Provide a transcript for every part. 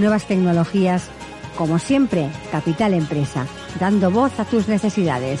nuevas tecnologías. Como siempre, Capital Empresa, dando voz a tus necesidades.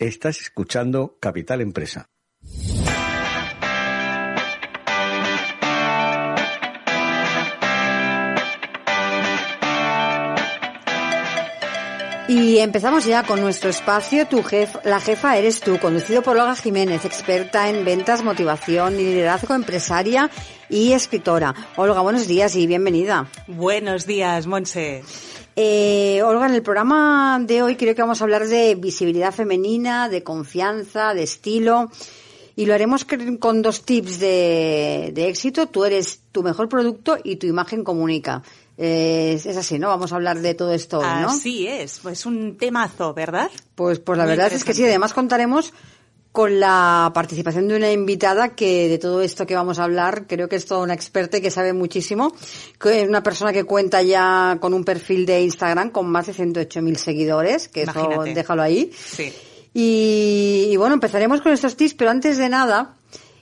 Estás escuchando Capital Empresa. Y empezamos ya con nuestro espacio, tu jefa, la jefa eres tú, conducido por Olga Jiménez, experta en ventas, motivación y liderazgo empresaria y escritora. Olga, buenos días y bienvenida. Buenos días, Monse. Eh, Olga, en el programa de hoy creo que vamos a hablar de visibilidad femenina, de confianza, de estilo. Y lo haremos con dos tips de, éxito. Tú eres tu mejor producto y tu imagen comunica. es, así, ¿no? Vamos a hablar de todo esto hoy, ¿no? Así es. Pues un temazo, ¿verdad? Pues, pues la verdad es que sí. Además contaremos con la participación de una invitada que de todo esto que vamos a hablar creo que es toda una experta y que sabe muchísimo, que es una persona que cuenta ya con un perfil de Instagram con más de 108.000 seguidores, que eso déjalo ahí. Sí. Y, y bueno, empezaremos con estos tips, pero antes de nada,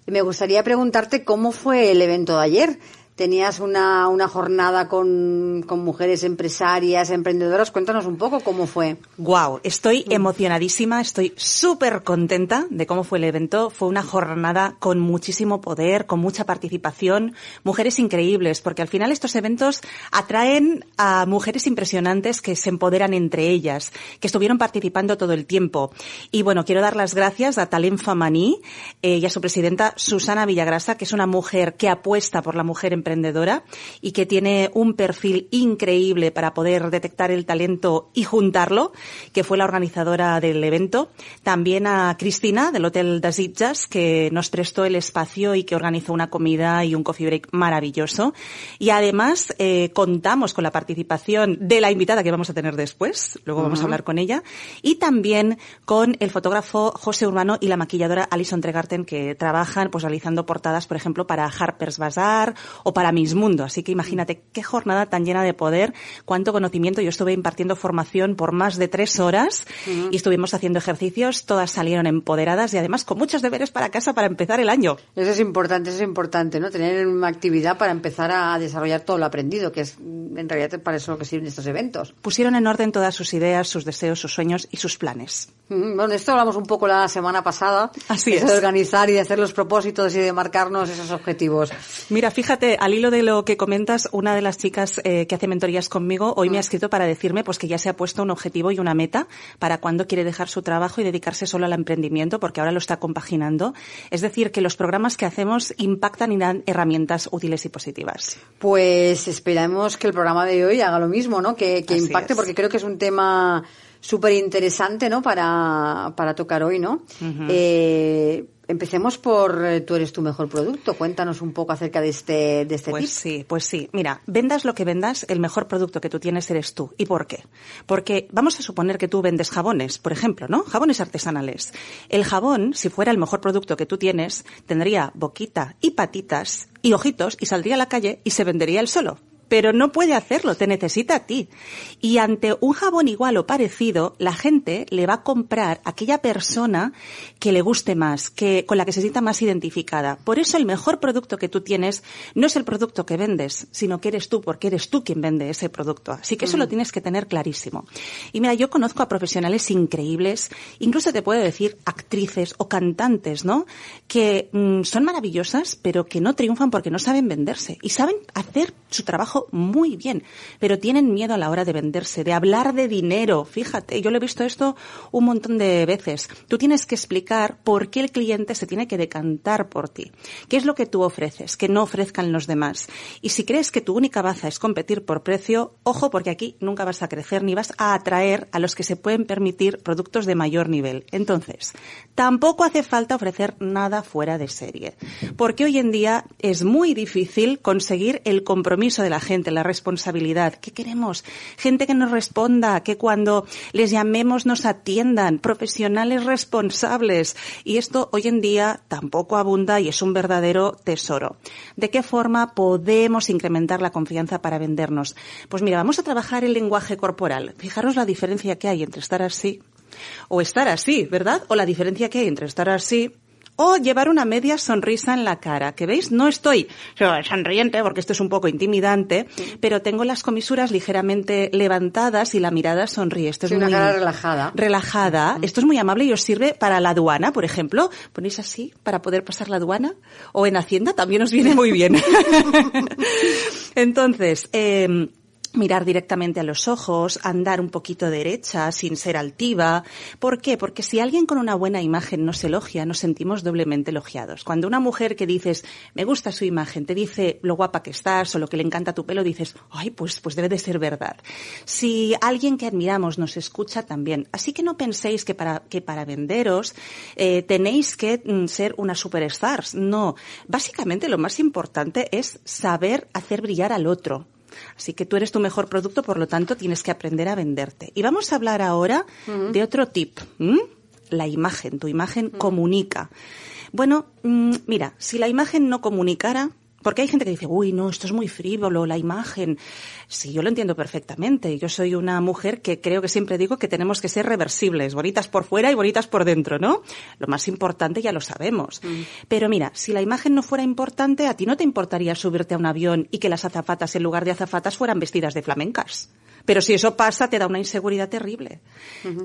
me gustaría preguntarte cómo fue el evento de ayer tenías una, una jornada con, con, mujeres empresarias, emprendedoras. Cuéntanos un poco cómo fue. Wow, estoy mm. emocionadísima, estoy súper contenta de cómo fue el evento. Fue una jornada con muchísimo poder, con mucha participación, mujeres increíbles, porque al final estos eventos atraen a mujeres impresionantes que se empoderan entre ellas, que estuvieron participando todo el tiempo. Y bueno, quiero dar las gracias a Talent Famaní eh, y a su presidenta Susana Villagrasa, que es una mujer que apuesta por la mujer emprendedora emprendedora y que tiene un perfil increíble para poder detectar el talento y juntarlo, que fue la organizadora del evento. También a Cristina del Hotel Das Itjas, que nos prestó el espacio y que organizó una comida y un coffee break maravilloso. Y además eh, contamos con la participación de la invitada que vamos a tener después, luego vamos a hablar con ella, y también con el fotógrafo José Urbano y la maquilladora Alison Tregarten que trabajan pues realizando portadas, por ejemplo, para Harper's Bazaar o para Miss Mundo. Así que imagínate qué jornada tan llena de poder, cuánto conocimiento. Yo estuve impartiendo formación por más de tres horas y estuvimos haciendo ejercicios. Todas salieron empoderadas y además con muchos deberes para casa para empezar el año. Eso es importante, eso es importante, ¿no? Tener una actividad para empezar a desarrollar todo lo aprendido, que es en realidad para eso lo que sirven estos eventos. Pusieron en orden todas sus ideas, sus deseos, sus sueños y sus planes. Bueno, de esto hablamos un poco la semana pasada. Así es. De organizar y de hacer los propósitos y de marcarnos esos objetivos. Mira, fíjate, al hilo de lo que comentas, una de las chicas eh, que hace mentorías conmigo hoy me ha mm. escrito para decirme pues que ya se ha puesto un objetivo y una meta para cuando quiere dejar su trabajo y dedicarse solo al emprendimiento, porque ahora lo está compaginando. Es decir, que los programas que hacemos impactan y dan herramientas útiles y positivas. Pues esperamos que el programa de hoy haga lo mismo, ¿no? Que, impacte, porque creo que es un tema súper interesante, ¿no? Para, para tocar hoy, ¿no? eh, Empecemos por eh, tú eres tu mejor producto. Cuéntanos un poco acerca de este, de este pues sí, pues sí. Mira, vendas lo que vendas, el mejor producto que tú tienes eres tú. ¿Y por qué? Porque vamos a suponer que tú vendes jabones, por ejemplo, ¿no? Jabones artesanales. El jabón, si fuera el mejor producto que tú tienes, tendría boquita y patitas y ojitos y saldría a la calle y se vendería él solo. Pero no puede hacerlo, te necesita a ti. Y ante un jabón igual o parecido, la gente le va a comprar a aquella persona que le guste más, que, con la que se sienta más identificada. Por eso el mejor producto que tú tienes no es el producto que vendes, sino que eres tú, porque eres tú quien vende ese producto. Así que eso lo tienes que tener clarísimo. Y mira, yo conozco a profesionales increíbles, incluso te puedo decir actrices o cantantes, ¿no? Que mm, son maravillosas, pero que no triunfan porque no saben venderse y saben hacer su trabajo muy bien, pero tienen miedo a la hora de venderse, de hablar de dinero. Fíjate, yo lo he visto esto un montón de veces. Tú tienes que explicar por qué el cliente se tiene que decantar por ti. ¿Qué es lo que tú ofreces que no ofrezcan los demás? Y si crees que tu única baza es competir por precio, ojo porque aquí nunca vas a crecer ni vas a atraer a los que se pueden permitir productos de mayor nivel. Entonces, tampoco hace falta ofrecer nada fuera de serie, porque hoy en día es muy difícil conseguir el compromiso de la gente, la responsabilidad. ¿Qué queremos? Gente que nos responda, que cuando les llamemos nos atiendan, profesionales responsables. Y esto hoy en día tampoco abunda y es un verdadero tesoro. ¿De qué forma podemos incrementar la confianza para vendernos? Pues mira, vamos a trabajar el lenguaje corporal. Fijaros la diferencia que hay entre estar así o estar así, ¿verdad? O la diferencia que hay entre estar así o llevar una media sonrisa en la cara, que veis, no estoy sonriente porque esto es un poco intimidante, pero tengo las comisuras ligeramente levantadas y la mirada sonríe. Esto es una muy cara relajada. Relajada. Esto es muy amable y os sirve para la aduana, por ejemplo. Ponéis así para poder pasar la aduana o en Hacienda también os viene muy bien. Entonces, eh, mirar directamente a los ojos, andar un poquito derecha sin ser altiva. ¿Por qué? Porque si alguien con una buena imagen nos elogia, nos sentimos doblemente elogiados. Cuando una mujer que dices, me gusta su imagen, te dice lo guapa que estás o lo que le encanta tu pelo, dices, ay, pues, pues debe de ser verdad. Si alguien que admiramos nos escucha también. Así que no penséis que para, que para venderos eh, tenéis que mm, ser una superstars. No. Básicamente lo más importante es saber hacer brillar al otro Así que tú eres tu mejor producto, por lo tanto tienes que aprender a venderte. Y vamos a hablar ahora de otro tip. La imagen. Tu imagen comunica. Bueno, mm, mira, si la imagen no comunicara, porque hay gente que dice, uy, no, esto es muy frívolo, la imagen. Sí, yo lo entiendo perfectamente. Yo soy una mujer que creo que siempre digo que tenemos que ser reversibles, bonitas por fuera y bonitas por dentro, ¿no? Lo más importante ya lo sabemos. Mm. Pero mira, si la imagen no fuera importante, a ti no te importaría subirte a un avión y que las azafatas en lugar de azafatas fueran vestidas de flamencas. Pero si eso pasa, te da una inseguridad terrible.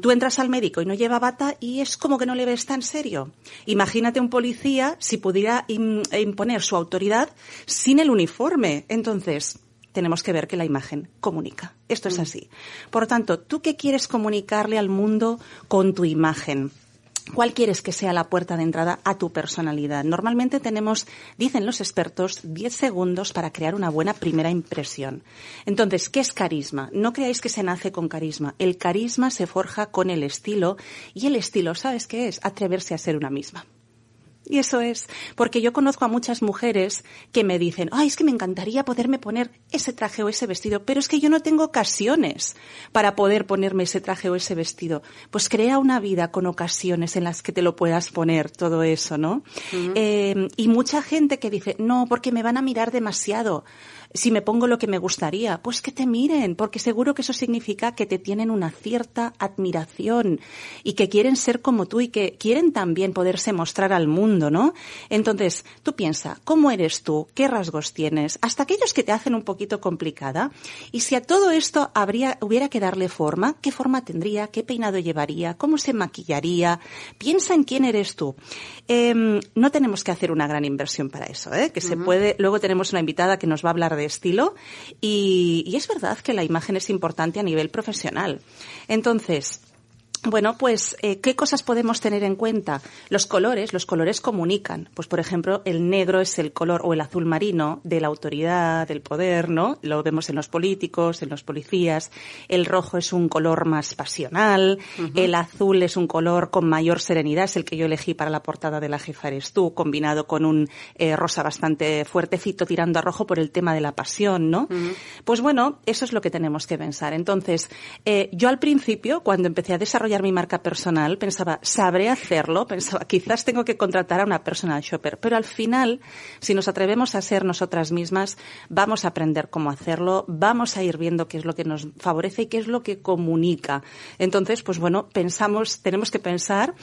Tú entras al médico y no lleva bata y es como que no le ves tan serio. Imagínate un policía si pudiera imponer su autoridad sin el uniforme. Entonces, tenemos que ver que la imagen comunica. Esto es así. Por lo tanto, ¿tú qué quieres comunicarle al mundo con tu imagen? ¿Cuál quieres que sea la puerta de entrada a tu personalidad? Normalmente tenemos, dicen los expertos, 10 segundos para crear una buena primera impresión. Entonces, ¿qué es carisma? No creáis que se nace con carisma. El carisma se forja con el estilo y el estilo, ¿sabes qué es? Atreverse a ser una misma. Y eso es, porque yo conozco a muchas mujeres que me dicen, ay, es que me encantaría poderme poner ese traje o ese vestido, pero es que yo no tengo ocasiones para poder ponerme ese traje o ese vestido. Pues crea una vida con ocasiones en las que te lo puedas poner, todo eso, ¿no? eh, y mucha gente que dice, no, porque me van a mirar demasiado si me pongo lo que me gustaría, pues que te miren, porque seguro que eso significa que te tienen una cierta admiración y que quieren ser como tú y que quieren también poderse mostrar al mundo, ¿no? Entonces, tú piensa, ¿cómo eres tú? ¿Qué rasgos tienes? Hasta aquellos que te hacen un poquito complicada. Y si a todo esto habría, hubiera que darle forma, ¿qué forma tendría? ¿Qué peinado llevaría? ¿Cómo se maquillaría? Piensa en quién eres tú. Eh, no tenemos que hacer una gran inversión para eso, ¿eh? Que se puede, luego tenemos una invitada que nos va a hablar de estilo y, es verdad que la imagen es importante a nivel profesional. Entonces, bueno, pues, eh, ¿qué cosas podemos tener en cuenta? Los colores, los colores comunican. Pues, por ejemplo, el negro es el color o el azul marino de la autoridad, del poder, ¿no? Lo vemos en los políticos, en los policías. El rojo es un color más pasional. El azul es un color con mayor serenidad. Es el que yo elegí para la portada de la jefa eres tú, combinado con un eh, rosa bastante fuertecito tirando a rojo por el tema de la pasión, ¿no? Pues bueno, eso es lo que tenemos que pensar. Entonces, eh, yo al principio, cuando empecé a desarrollar mi marca personal, pensaba, ¿sabré hacerlo? Pensaba, quizás tengo que contratar a una personal shopper. Pero al final, si nos atrevemos a ser nosotras mismas, vamos a aprender cómo hacerlo, vamos a ir viendo qué es lo que nos favorece y qué es lo que comunica. Entonces, pues bueno, pensamos, tenemos que pensar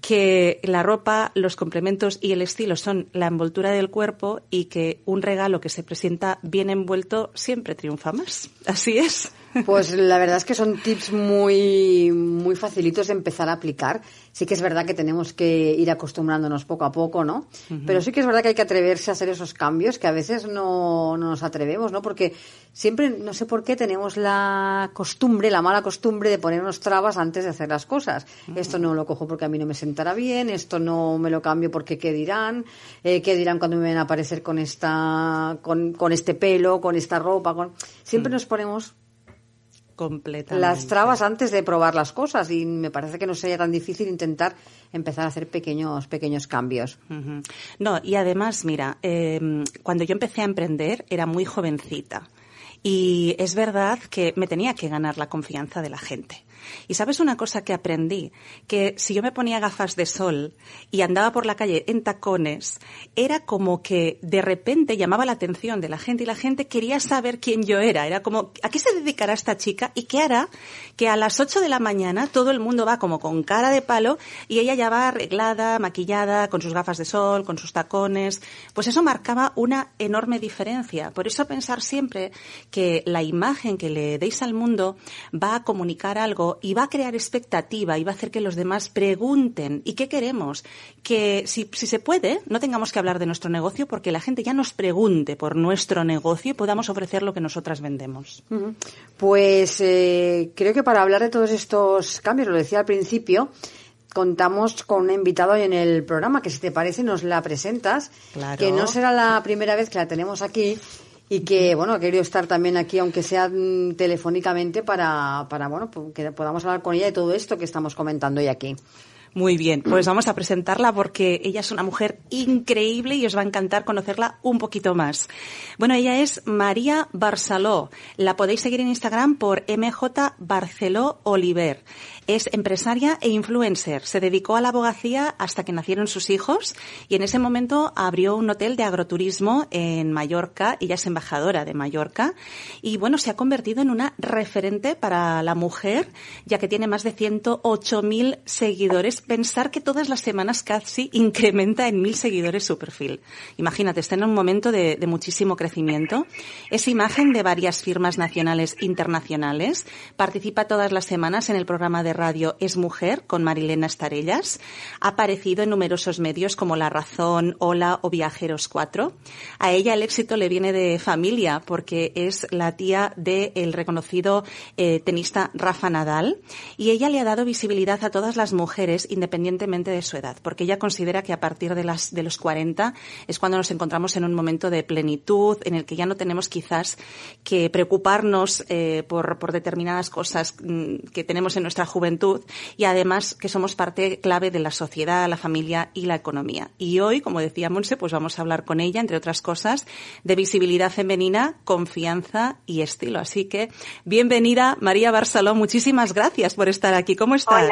que la ropa, los complementos y el estilo son la envoltura del cuerpo y que un regalo que se presenta bien envuelto siempre triunfa más. Así es. Pues la verdad es que son tips muy, muy facilitos de empezar a aplicar. Sí que es verdad que tenemos que ir acostumbrándonos poco a poco, ¿no? Pero sí que es verdad que hay que atreverse a hacer esos cambios que a veces no, no nos atrevemos, ¿no? Porque siempre, no sé por qué, tenemos la costumbre, la mala costumbre de ponernos trabas antes de hacer las cosas. Esto no lo cojo porque a mí no me sentará bien, esto no me lo cambio porque qué dirán, eh, qué dirán cuando me ven a aparecer con esta, con, con este pelo, con esta ropa, con... Siempre nos ponemos Completamente. las trabas antes de probar las cosas y me parece que no sería tan difícil intentar empezar a hacer pequeños pequeños cambios. No, y además, mira, eh, cuando yo empecé a emprender era muy jovencita y es verdad que me tenía que ganar la confianza de la gente. Y sabes una cosa que aprendí, que si yo me ponía gafas de sol y andaba por la calle en tacones, era como que de repente llamaba la atención de la gente y la gente quería saber quién yo era. Era como, ¿a qué se dedicará esta chica? ¿Y qué hará? Que a las 8 de la mañana todo el mundo va como con cara de palo y ella ya va arreglada, maquillada, con sus gafas de sol, con sus tacones. Pues eso marcaba una enorme diferencia. Por eso pensar siempre que la imagen que le deis al mundo va a comunicar algo y va a crear expectativa y va a hacer que los demás pregunten ¿y qué queremos? Que si, si se puede, no tengamos que hablar de nuestro negocio porque la gente ya nos pregunte por nuestro negocio y podamos ofrecer lo que nosotras vendemos. Pues eh, creo que para hablar de todos estos cambios, lo decía al principio, contamos con una invitada hoy en el programa que si te parece nos la presentas, Claro. que no será la primera vez que la tenemos aquí y que bueno ha querido estar también aquí aunque sea mm, telefónicamente para para bueno pues, que podamos hablar con ella de todo esto que estamos comentando hoy aquí. Muy bien, pues vamos a presentarla porque ella es una mujer increíble y os va a encantar conocerla un poquito más. Bueno, ella es María Barceló. La podéis seguir en Instagram por MJ Barceló Oliver. Es empresaria e influencer. Se dedicó a la abogacía hasta que nacieron sus hijos y en ese momento abrió un hotel de agroturismo en Mallorca. Ella es embajadora de Mallorca y bueno, se ha convertido en una referente para la mujer ya que tiene más de 108.000 seguidores. Pensar que todas las semanas casi incrementa en mil seguidores su perfil. Imagínate, está en un momento de, de muchísimo crecimiento. Es imagen de varias firmas nacionales e internacionales. Participa todas las semanas en el programa de radio Es Mujer con Marilena Estarellas. Ha aparecido en numerosos medios como La Razón, Hola o Viajeros 4. A ella el éxito le viene de familia porque es la tía del reconocido eh, tenista Rafa Nadal y ella le ha dado visibilidad a todas las mujeres independientemente de su edad porque ella considera que a partir de, las, de los 40 es cuando nos encontramos en un momento de plenitud en el que ya no tenemos quizás que preocuparnos eh, por, determinadas cosas mm, que tenemos en nuestra juventud y además que somos parte clave de la sociedad, la familia y la economía. Y hoy, como decía Monse, pues vamos a hablar con ella, entre otras cosas, de visibilidad femenina, confianza y estilo. Así que, bienvenida María Barceló, muchísimas gracias por estar aquí. ¿Cómo estás?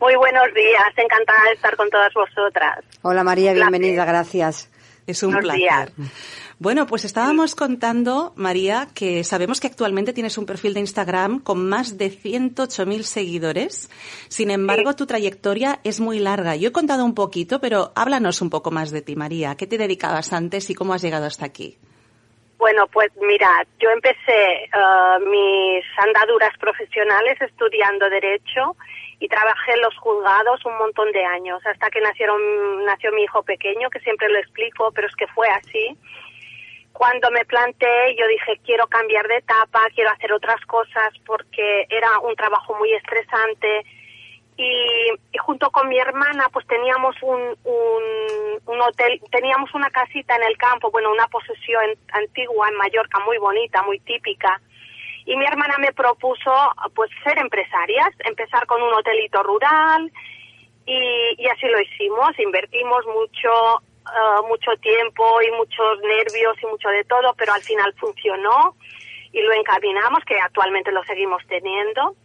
Muy buenos días, encantada de estar con todas vosotras. Hola María, bienvenida, gracias. Es un Buenos placer. días. Bueno, pues estábamos contando, María, que sabemos que actualmente tienes un perfil de Instagram con más de 108.000 seguidores. Sin embargo, tu trayectoria es muy larga. Yo he contado un poquito, pero háblanos un poco más de ti, María. ¿A qué te dedicabas antes y cómo has llegado hasta aquí? Bueno, pues mira, yo empecé eh, mis andaduras profesionales estudiando Derecho y trabajé en los juzgados un montón de años, hasta que nacieron, nació mi hijo pequeño, que siempre lo explico, pero es que fue así. Cuando me planteé, yo dije, quiero cambiar de etapa, quiero hacer otras cosas, porque era un trabajo muy estresante. Y, junto con mi hermana, pues teníamos un, un, un hotel, teníamos una casita en el campo, bueno, una posesión antigua en Mallorca, muy bonita, muy típica. Y mi hermana me propuso, pues, ser empresarias, empezar con un hotelito rural, y, así lo hicimos, invertimos mucho, eh, mucho tiempo y muchos nervios y mucho de todo, pero al final funcionó y lo encaminamos, que actualmente lo seguimos teniendo.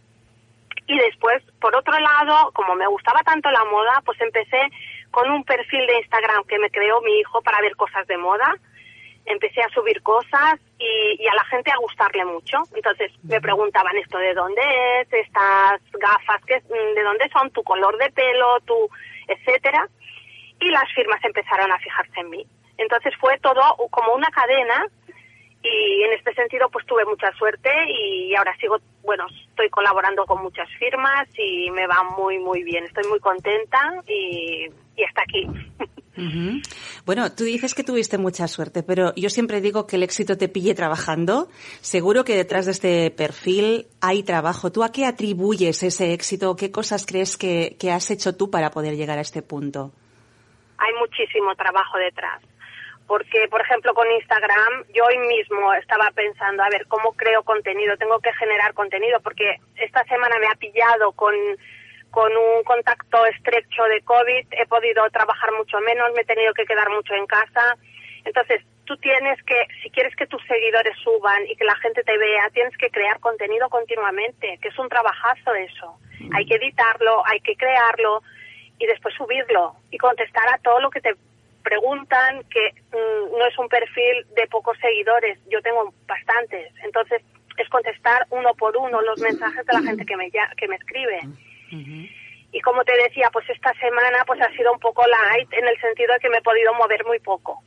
Y después, por otro lado, como me gustaba tanto la moda, pues empecé con un perfil de Instagram que me creó mi hijo para ver cosas de moda. Empecé a subir cosas y, a la gente a gustarle mucho. Entonces me preguntaban esto de dónde es, estas gafas, que, de dónde son, tu color de pelo, tu, etcétera. Y las firmas empezaron a fijarse en mí. Entonces fue todo como una cadena y en este sentido pues tuve mucha suerte y ahora sigo, bueno, estoy colaborando con muchas firmas y me va muy muy bien, estoy muy contenta y, y hasta aquí. Bueno, tú dices que tuviste mucha suerte, pero yo siempre digo que el éxito te pille trabajando. Seguro que detrás de este perfil hay trabajo. ¿Tú a qué atribuyes ese éxito? ¿Qué cosas crees que, que has hecho tú para poder llegar a este punto? Hay muchísimo trabajo detrás porque, por ejemplo, con Instagram, yo hoy mismo estaba pensando, a ver, ¿cómo creo contenido? Tengo que generar contenido, porque esta semana me ha pillado con, con un contacto estrecho de COVID, he podido trabajar mucho menos, me he tenido que quedar mucho en casa. Entonces, tú tienes que, si quieres que tus seguidores suban y que la gente te vea, tienes que crear contenido continuamente, que es un trabajazo eso. Hay que editarlo, hay que crearlo y después subirlo y contestar a todo lo que te preguntan que mm, no es un perfil de pocos seguidores, yo tengo bastantes, entonces es contestar uno por uno los mensajes de la gente que me, que me escribe. Y como te decía, pues esta semana pues ha sido un poco light en el sentido de que me he podido mover muy poco.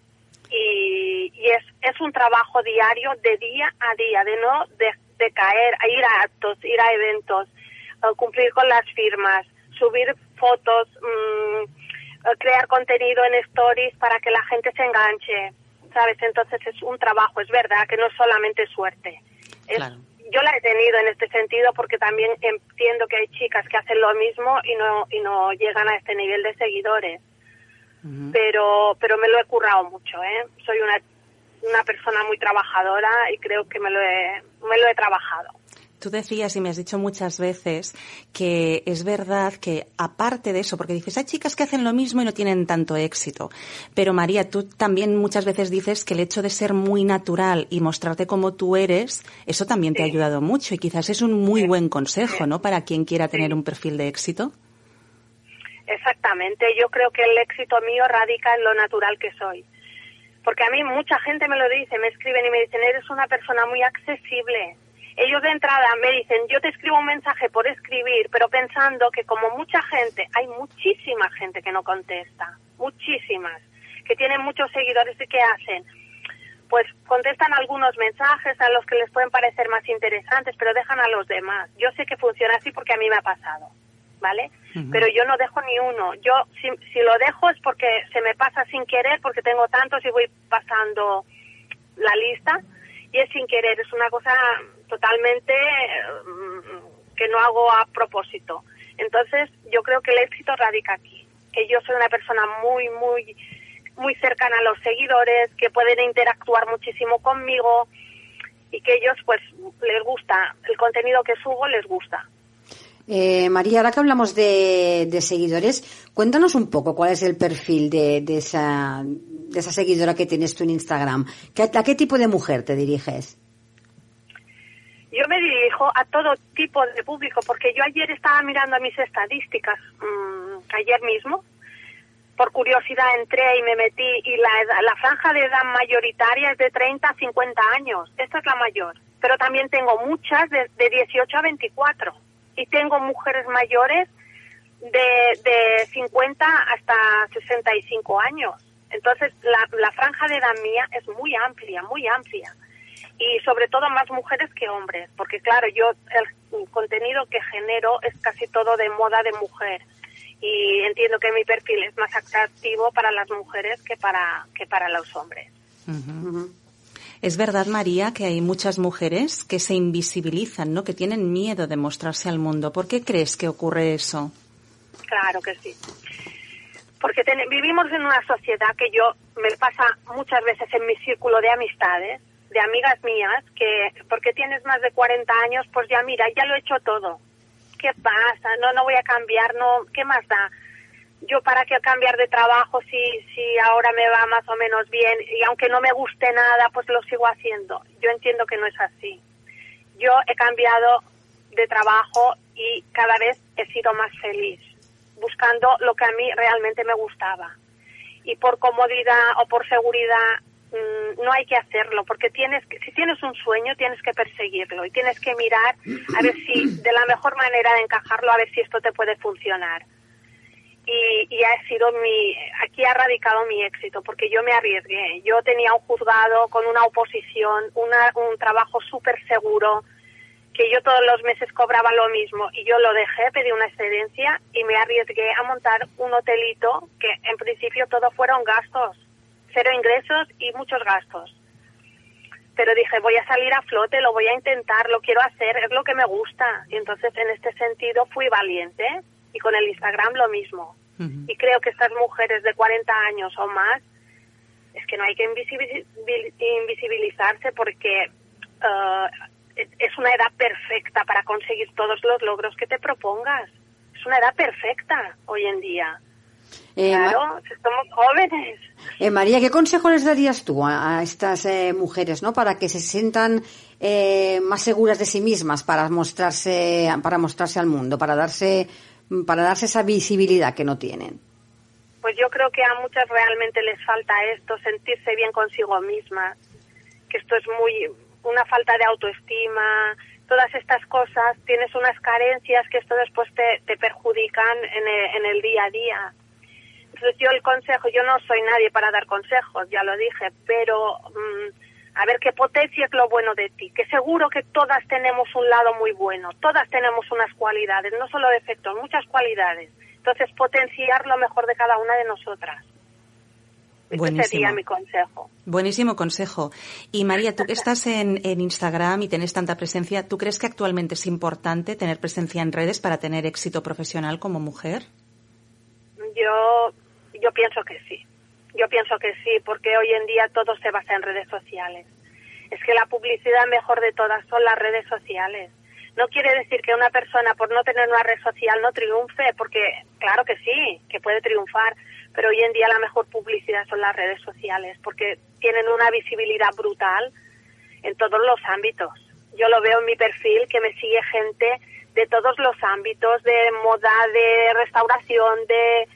Y, y es, es un trabajo diario, de día a día, de no de, de caer, a ir a actos, ir a eventos, cumplir con las firmas, subir fotos, mmm, crear contenido en stories para que la gente se enganche, ¿sabes? Entonces es un trabajo, es verdad, que no es solamente suerte. Yo la he tenido en este sentido porque también entiendo que hay chicas que hacen lo mismo y no, y no llegan a este nivel de seguidores. pero, pero me lo he currado mucho, ¿eh? Soy una, una persona muy trabajadora y creo que me lo he, me lo he trabajado. Tú decías y me has dicho muchas veces que es verdad que aparte de eso, porque dices, hay chicas que hacen lo mismo y no tienen tanto éxito. Pero María, tú también muchas veces dices que el hecho de ser muy natural y mostrarte como tú eres, eso también te ha ayudado mucho y quizás es un muy buen consejo, ¿no? Para quien quiera tener un perfil de éxito. Exactamente. Yo creo que el éxito mío radica en lo natural que soy. Porque a mí mucha gente me lo dice, me escriben y me dicen, eres una persona muy accesible ellos de entrada me dicen, yo te escribo un mensaje por escribir, pero pensando que como mucha gente, hay muchísima gente que no contesta, muchísimas, que tienen muchos seguidores y que hacen, pues contestan algunos mensajes a los que les pueden parecer más interesantes, pero dejan a los demás. Yo sé que funciona así porque a mí me ha pasado, ¿vale? Pero yo no dejo ni uno. Yo si, si lo dejo es porque se me pasa sin querer, porque tengo tantos y voy pasando la lista y es sin querer, es una cosa totalmente mm, que no hago a propósito. Entonces, yo creo que el éxito radica aquí, que yo soy una persona muy, muy, muy cercana a los seguidores, que pueden interactuar muchísimo conmigo y que ellos, pues, les gusta, el contenido que subo les gusta. Eh, María, ahora que hablamos de, seguidores, cuéntanos un poco cuál es el perfil de, de, esa, de esa seguidora que tienes tú en Instagram. ¿A qué tipo de mujer te diriges? Yo me dirijo a todo tipo de público, porque yo ayer estaba mirando mis estadísticas, mmm, ayer mismo, por curiosidad entré y me metí, y la, la franja de edad mayoritaria es de 30 a 50 años, esta es la mayor, pero también tengo muchas de, de 18 a 24, y tengo mujeres mayores de, de 50 hasta 65 años. Entonces, la, la franja de edad mía es muy amplia, muy amplia y sobre todo más mujeres que hombres, porque claro, yo el contenido que genero es casi todo de moda de mujer y entiendo que mi perfil es más atractivo para las mujeres que para que para los hombres. Es verdad, María, que hay muchas mujeres que se invisibilizan, ¿no? Que tienen miedo de mostrarse al mundo. ¿Por qué crees que ocurre eso? Claro que sí. Porque vivimos en una sociedad que yo me pasa muchas veces en mi círculo de amistades, de amigas mías que, porque tienes más de 40 años, pues ya mira, ya lo he hecho todo. ¿Qué pasa? No, no voy a cambiar, no, ¿qué más da? Yo para qué cambiar de trabajo si, si ahora me va más o menos bien y aunque no me guste nada, pues lo sigo haciendo. Yo entiendo que no es así. Yo he cambiado de trabajo y cada vez he sido más feliz, buscando lo que a mí realmente me gustaba. Y por comodidad o por seguridad no hay que hacerlo, porque tienes que, si tienes un sueño tienes que perseguirlo y tienes que mirar a ver si de la mejor manera de encajarlo, a ver si esto te puede funcionar. Y, y, ha sido mi, aquí ha radicado mi éxito, porque yo me arriesgué. Yo tenía un juzgado con una oposición, una, un trabajo súper seguro, que yo todos los meses cobraba lo mismo y yo lo dejé, pedí una excedencia y me arriesgué a montar un hotelito que en principio todo fueron gastos, cero ingresos y muchos gastos. Pero dije, voy a salir a flote, lo voy a intentar, lo quiero hacer, es lo que me gusta. Y entonces en este sentido fui valiente y con el Instagram lo mismo. Y creo que estas mujeres de 40 años o más, es que no hay que invisibilizarse porque uh, es una edad perfecta para conseguir todos los logros que te propongas. Es una edad perfecta hoy en día. Eh, claro, somos jóvenes. Eh, María, ¿qué consejo les darías tú a, estas eh, mujeres, no, para que se sientan eh, más seguras de sí mismas para mostrarse, para mostrarse al mundo, para darse, para darse esa visibilidad que no tienen? Pues yo creo que a muchas realmente les falta esto, sentirse bien consigo mismas, que esto es muy una falta de autoestima, todas estas cosas, tienes unas carencias que esto después te, te perjudican en el, en el día a día. Entonces yo el consejo, yo no soy nadie para dar consejos, ya lo dije, pero mm, a ver qué potencia es lo bueno de ti, que seguro que todas tenemos un lado muy bueno, todas tenemos unas cualidades, no solo defectos, muchas cualidades. Entonces potenciar lo mejor de cada una de nosotras. Buenísimo. sería mi consejo. Buenísimo consejo. Y María, tú que estás en, en, Instagram y tienes tanta presencia, ¿tú crees que actualmente es importante tener presencia en redes para tener éxito profesional como mujer? Yo, yo pienso que sí. Yo pienso que sí, porque hoy en día todo se basa en redes sociales. Es que la publicidad mejor de todas son las redes sociales. No quiere decir que una persona por no tener una red social no triunfe, porque claro que sí, que puede triunfar, pero hoy en día la mejor publicidad son las redes sociales porque tienen una visibilidad brutal en todos los ámbitos. Yo lo veo en mi perfil que me sigue gente de todos los ámbitos, de moda, de restauración, de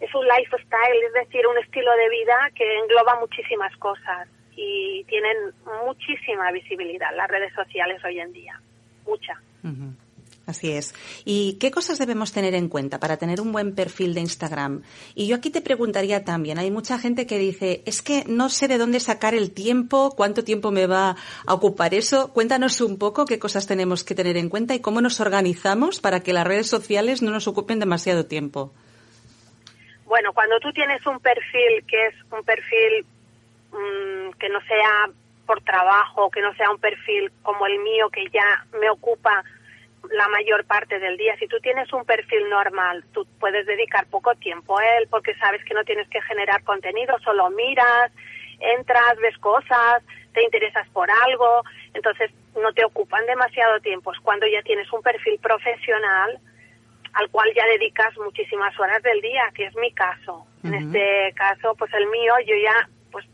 es un lifestyle, es decir, un estilo de vida que engloba muchísimas cosas y tienen muchísima visibilidad las redes sociales hoy en día, mucha. Así es. ¿Y qué cosas debemos tener en cuenta para tener un buen perfil de Instagram? Y yo aquí te preguntaría también, hay mucha gente que dice, es que no sé de dónde sacar el tiempo, cuánto tiempo me va a ocupar eso. Cuéntanos un poco qué cosas tenemos que tener en cuenta y cómo nos organizamos para que las redes sociales no nos ocupen demasiado tiempo. Bueno, cuando tú tienes un perfil que es un perfil mmm, que no sea por trabajo, que no sea un perfil como el mío que ya me ocupa la mayor parte del día. Si tú tienes un perfil normal, tú puedes dedicar poco tiempo a él porque sabes que no tienes que generar contenido, solo miras, entras, ves cosas, te interesas por algo, entonces no te ocupan demasiado tiempo. Es cuando ya tienes un perfil profesional al cual ya dedicas muchísimas horas del día, que es mi caso. En este caso, pues el mío, yo ya pues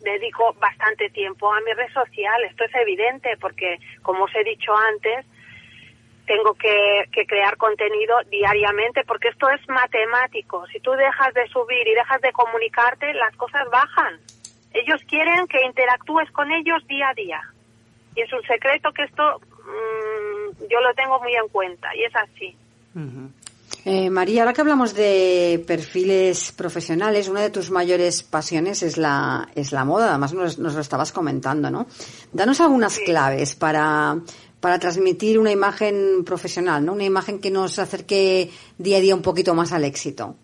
dedico bastante tiempo a mi red social. Esto es evidente porque, como os he dicho antes, tengo que, crear contenido diariamente porque esto es matemático. Si tú dejas de subir y dejas de comunicarte, las cosas bajan. Ellos quieren que interactúes con ellos día a día. Y es un secreto que esto mm, yo lo tengo muy en cuenta y es así. Eh, María, ahora que hablamos de perfiles profesionales, una de tus mayores pasiones es la, es la moda, además nos, nos lo estabas comentando, ¿no? Danos algunas claves para para transmitir una imagen profesional, ¿no? Una imagen que nos acerque día a día un poquito más al éxito.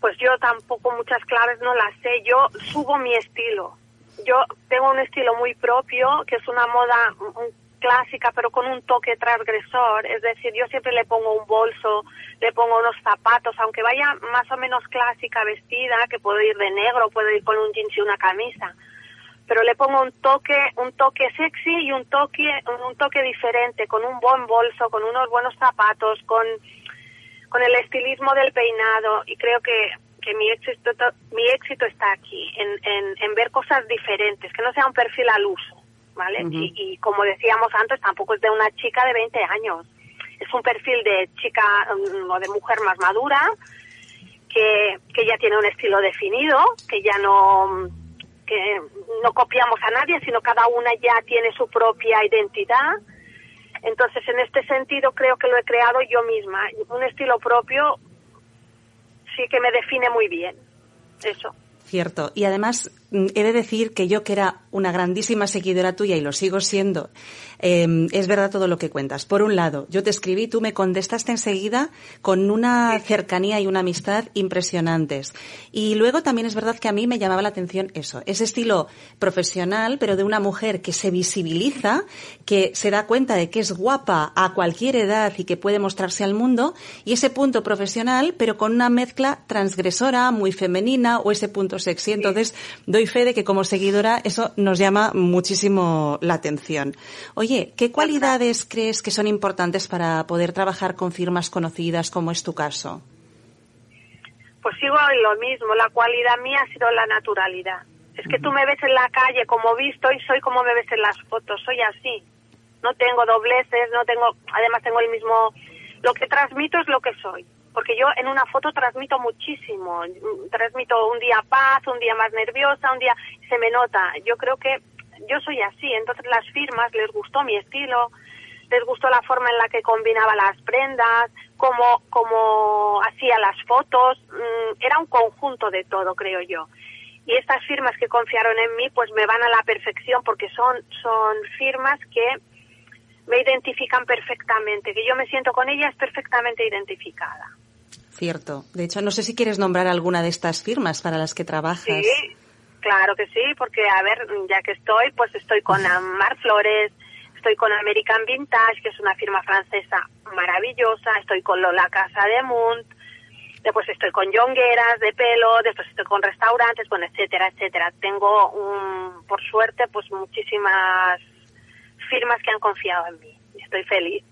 Pues yo tampoco muchas claves no las sé. Yo subo mi estilo. Yo tengo un estilo muy propio, que es una moda clásica, pero con un toque transgresor. Es decir, yo siempre le pongo un bolso, le pongo unos zapatos, aunque vaya más o menos clásica vestida, que puedo ir de negro, puedo ir con un jeans y una camisa. Pero le pongo un toque, un toque sexy y un toque, un toque diferente, con un buen bolso, con unos buenos zapatos, con, con el estilismo del peinado. Y creo que, que mi éxito, mi éxito está aquí, en, en, en ver cosas diferentes, que no sea un perfil al uso, ¿vale? y, y como decíamos antes, tampoco es de una chica de 20 años, es un perfil de chica mm, o de mujer más madura, que, que ya tiene un estilo definido, que ya no que no copiamos a nadie, sino cada una ya tiene su propia identidad. Entonces, en este sentido, creo que lo he creado yo misma. Un estilo propio sí que me define muy bien. Eso. Cierto. Y además, mm, he de decir que yo que era una grandísima seguidora tuya y lo sigo siendo, eh, es verdad todo lo que cuentas. Por un lado, yo te escribí, tú me contestaste enseguida con una cercanía y una amistad impresionantes. Y luego también es verdad que a mí me llamaba la atención eso, ese estilo profesional, pero de una mujer que se visibiliza, que se da cuenta de que es guapa a cualquier edad y que puede mostrarse al mundo, y ese punto profesional, pero con una mezcla transgresora, muy femenina, o ese punto sexy. Entonces, doy fe de que como seguidora eso nos llama muchísimo la atención. Oye, ¿qué cualidades crees que son importantes para poder trabajar con firmas conocidas como es tu caso? Pues sigo en lo mismo, la cualidad mía ha sido la naturalidad. Es que tú me ves en la calle como visto y soy como me ves en las fotos, soy así. No tengo dobleces, no tengo, además tengo el mismo, lo que transmito es lo que soy. Porque yo en una foto transmito muchísimo, transmito un día paz, un día más nerviosa, un día se me nota. Yo creo que yo soy así, entonces las firmas les gustó mi estilo, les gustó la forma en la que combinaba las prendas, cómo, cómo hacía las fotos, mm, era un conjunto de todo, creo yo. Y estas firmas que confiaron en mí, pues me van a la perfección porque son, son firmas que me identifican perfectamente, que yo me siento con ellas perfectamente identificada. Cierto. De hecho, no sé si quieres nombrar alguna de estas firmas para las que trabajas. Sí, Claro que sí, porque a ver, ya que estoy, pues estoy con Mar Flores, estoy con American Vintage, que es una firma francesa maravillosa, estoy con Lola Casa de Munt, después estoy con Jongueras de pelo, después estoy con restaurantes, bueno, etcétera, etcétera. Tengo, un, por suerte, pues muchísimas firmas que han confiado en mí y estoy feliz.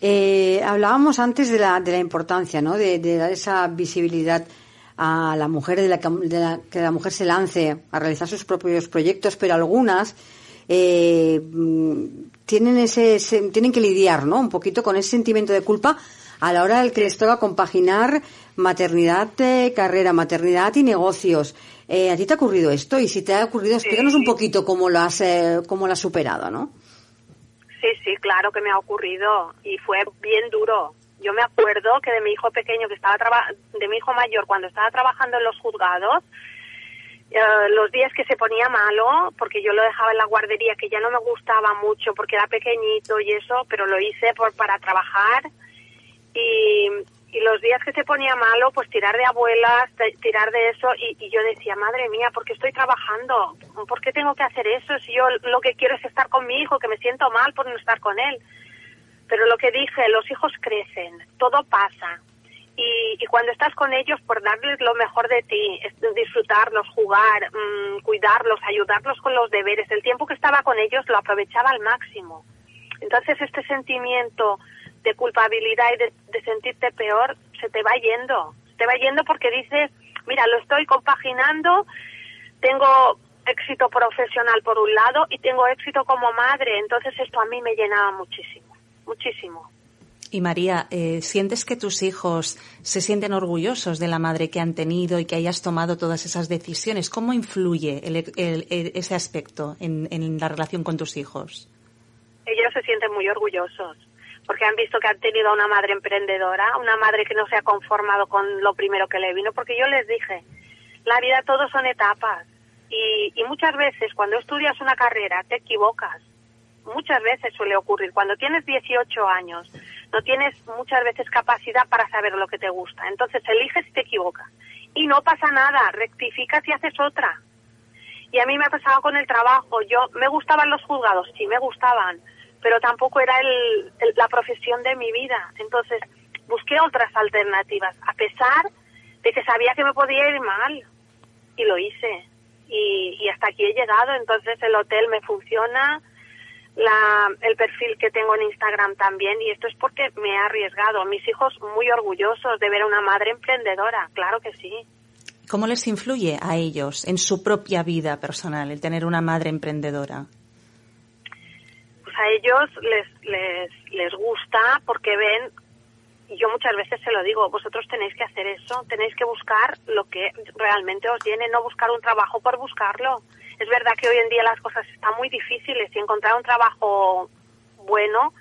Eh, hablábamos antes de la, de la importancia, ¿no? De, de dar esa visibilidad a la mujer de la, que la mujer se lance a realizar sus propios proyectos, pero algunas eh, tienen ese, tienen que lidiar, ¿no? Un poquito con ese sentimiento de culpa a la hora del que les toca compaginar maternidad, eh, carrera, maternidad y negocios. Eh, ¿A ti te ha ocurrido esto? Y si te ha ocurrido, explícanos un poquito cómo lo has, eh, cómo lo has superado, ¿no? Sí, sí, claro que me ha ocurrido y fue bien duro. Yo me acuerdo que de mi hijo pequeño que estaba de mi hijo mayor cuando estaba trabajando en los juzgados eh, los días que se ponía malo porque yo lo dejaba en la guardería que ya no me gustaba mucho porque era pequeñito y eso pero lo hice por para trabajar. Y, y los días que se ponía malo pues tirar de abuelas tirar de eso y, y yo decía madre mía ¿por qué estoy trabajando? ¿por qué tengo que hacer eso? si yo lo que quiero es estar con mi hijo que me siento mal por no estar con él pero lo que dije, los hijos crecen, todo pasa. Y, y, cuando estás con ellos, por darles lo mejor de ti, disfrutarlos, jugar, mmm, cuidarlos, ayudarlos con los deberes, el tiempo que estaba con ellos lo aprovechaba al máximo. Entonces este sentimiento de culpabilidad y de, de sentirte peor se te va yendo, se te va yendo porque dices, mira, lo estoy compaginando, tengo éxito profesional por un lado y tengo éxito como madre, entonces esto a mí me llenaba muchísimo muchísimo. Y María, eh, ¿sientes que tus hijos se sienten orgullosos de la madre que han tenido y que hayas tomado todas esas decisiones? ¿Cómo influye el, el, el, ese aspecto en, en, la relación con tus hijos? Ellos se sienten muy orgullosos porque han visto que han tenido una madre emprendedora, una madre que no se ha conformado con lo primero que le vino, porque yo les dije, la vida todo son etapas y, y muchas veces cuando estudias una carrera te equivocas muchas veces suele ocurrir. Cuando tienes 18 años, no tienes muchas veces capacidad para saber lo que te gusta. Entonces eliges y te equivocas. Y no pasa nada, rectificas y haces otra. Y a mí me ha pasado con el trabajo. Yo me gustaban los juzgados, sí me gustaban, pero tampoco era el, la profesión de mi vida. Entonces busqué otras alternativas, a pesar de que sabía que me podía ir mal. Y lo hice. Y, y hasta aquí he llegado. Entonces el hotel me funciona, la, el perfil que tengo en Instagram también y esto es porque me he arriesgado. Mis hijos muy orgullosos de ver a una madre emprendedora, claro que sí. ¿Cómo les influye a ellos en su propia vida personal el tener una madre emprendedora? A ellos les, les, les gusta porque ven, yo muchas veces se lo digo, vosotros tenéis que hacer eso, tenéis que buscar lo que realmente os llene, no buscar un trabajo por buscarlo. Es verdad que hoy en día las cosas están muy difíciles y encontrar un trabajo bueno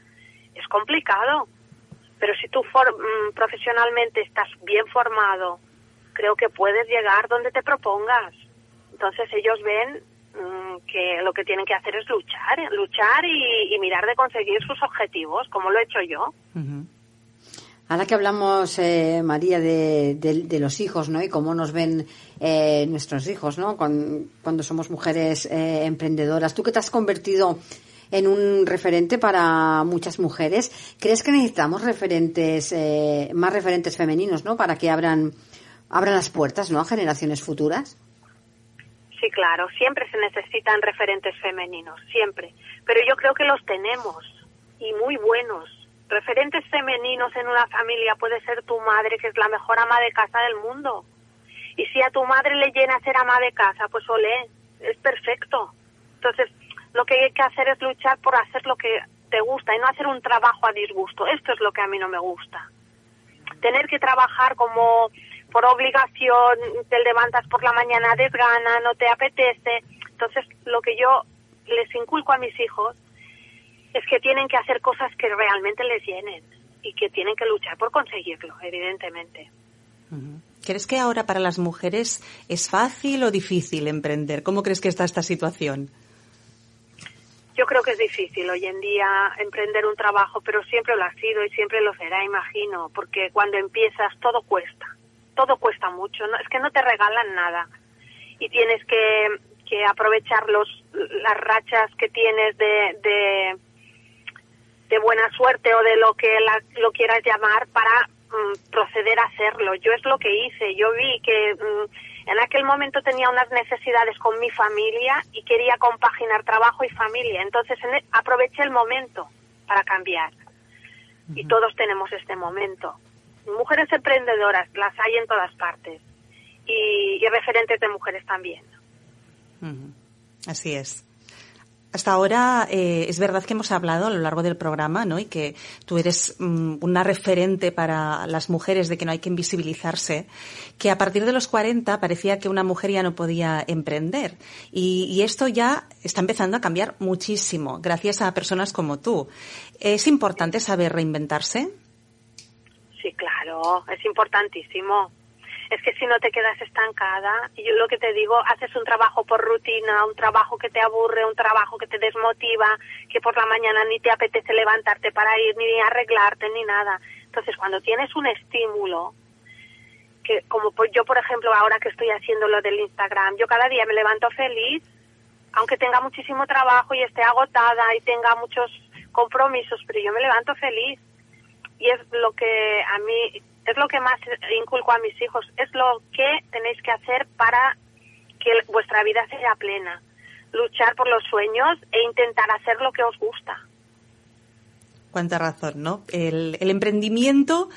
es complicado, pero si tú mm, profesionalmente estás bien formado, creo que puedes llegar donde te propongas. Entonces ellos ven que lo que tienen que hacer es luchar, luchar y, mirar de conseguir sus objetivos, como lo he hecho yo. Ahora que hablamos, eh, María, de, los hijos, ¿no? Y cómo nos ven eh, nuestros hijos, ¿no? Cuando, somos mujeres eh, emprendedoras. Tú que te has convertido en un referente para muchas mujeres, ¿crees que necesitamos referentes, más referentes femeninos, ¿no? Para que abran, abran las puertas, ¿no? A generaciones futuras. Sí, claro. Siempre se necesitan referentes femeninos, siempre. Pero yo creo que los tenemos y muy buenos referentes femeninos en una familia puede ser tu madre, que es la mejor ama de casa del mundo. Y si a tu madre le llena ser ama de casa, pues olé, es perfecto. Entonces, lo que hay que hacer es luchar por hacer lo que te gusta y no hacer un trabajo a disgusto. Esto es lo que a mí no me gusta. Tener que trabajar como por obligación, te levantas por la mañana desgana, no te apetece. Entonces, lo que yo les inculco a mis hijos es que tienen que hacer cosas que realmente les llenen y que tienen que luchar por conseguirlo, evidentemente. ¿Crees que ahora para las mujeres es fácil o difícil emprender? ¿Cómo crees que está esta situación? Yo creo que es difícil hoy en día emprender un trabajo, pero siempre lo ha sido y siempre lo será, imagino, porque cuando empiezas todo cuesta, todo cuesta mucho, es que no te regalan nada y tienes que, que aprovechar los, las rachas que tienes de de buena suerte o de lo que lo quieras llamar para mm, proceder a hacerlo. Yo es lo que hice. Yo vi que mm, en aquel momento tenía unas necesidades con mi familia y quería compaginar trabajo y familia. Entonces e, aproveché el momento para cambiar. Y todos tenemos este momento. Mujeres emprendedoras, las hay en todas partes. Y, referentes de mujeres también. Así es. Hasta ahora eh, es verdad que hemos hablado a lo largo del programa, ¿no? Y que tú eres mm, una referente para las mujeres de que no hay que invisibilizarse, que a partir de los 40 parecía que una mujer ya no podía emprender. Y, y esto ya está empezando a cambiar muchísimo, gracias a personas como tú. ¿Es importante saber reinventarse? Claro, es importantísimo es que si no te quedas estancada, yo lo que te digo, haces un trabajo por rutina, un trabajo que te aburre, un trabajo que te desmotiva, que por la mañana ni te apetece levantarte para ir, ni arreglarte, ni nada. Entonces, cuando tienes un estímulo, que como yo, por ejemplo, ahora que estoy haciendo lo del Instagram, yo cada día me levanto feliz, aunque tenga muchísimo trabajo y esté agotada y tenga muchos compromisos, pero yo me levanto feliz. Y es lo que a mí es lo que más inculco a mis hijos, es lo que tenéis que hacer para que vuestra vida sea plena. Luchar por los sueños e intentar hacer lo que os gusta. Cuánta razón, ¿no? El, emprendimiento